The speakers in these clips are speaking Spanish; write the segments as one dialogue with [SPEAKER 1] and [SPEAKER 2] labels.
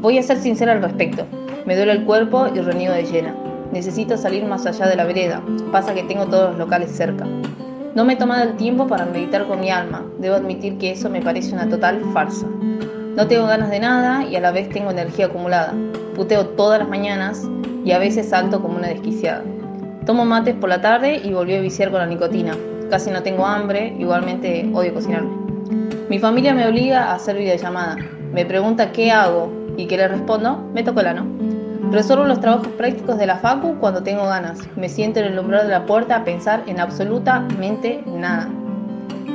[SPEAKER 1] Voy a ser sincera al respecto. Me duele el cuerpo y reniego de llena. Necesito salir más allá de la vereda. Pasa que tengo todos los locales cerca. No me he tomado el tiempo para meditar con mi alma. Debo admitir que eso me parece una total farsa. No tengo ganas de nada y a la vez tengo energía acumulada. Puteo todas las mañanas y a veces salto como una desquiciada. Tomo mates por la tarde y volví a viciar con la nicotina. Casi no tengo hambre, igualmente odio cocinarme. Mi familia me obliga a hacer videollamada. Me pregunta qué hago y qué le respondo, me toco el ano. Resuelvo los trabajos prácticos de la facu cuando tengo ganas. Me siento en el umbral de la puerta a pensar en absolutamente nada.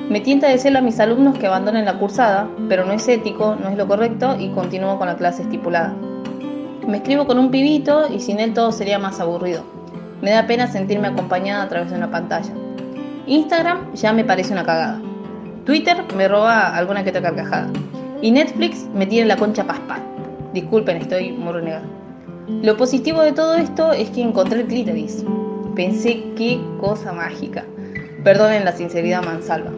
[SPEAKER 1] Me tienta decirle a mis alumnos que abandonen la cursada, pero no es ético, no es lo correcto y continúo con la clase estipulada. Me escribo con un pibito y sin él todo sería más aburrido. Me da pena sentirme acompañada a través de una pantalla. Instagram ya me parece una cagada. Twitter me roba alguna que otra carcajada. Y Netflix me tiene la concha paspa. Disculpen, estoy muy renegada. Lo positivo de todo esto es que encontré el clítoris. Pensé qué cosa mágica. Perdonen la sinceridad mansalva.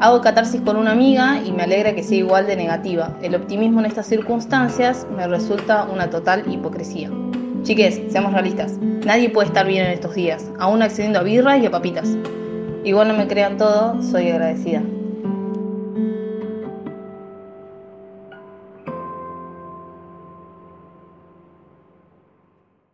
[SPEAKER 1] Hago catarsis con una amiga y me alegra que sea igual de negativa. El optimismo en estas circunstancias me resulta una total hipocresía. Chiques, seamos realistas. Nadie puede estar bien en estos días, aún accediendo a birras y a papitas. Igual no me crean todo, soy agradecida.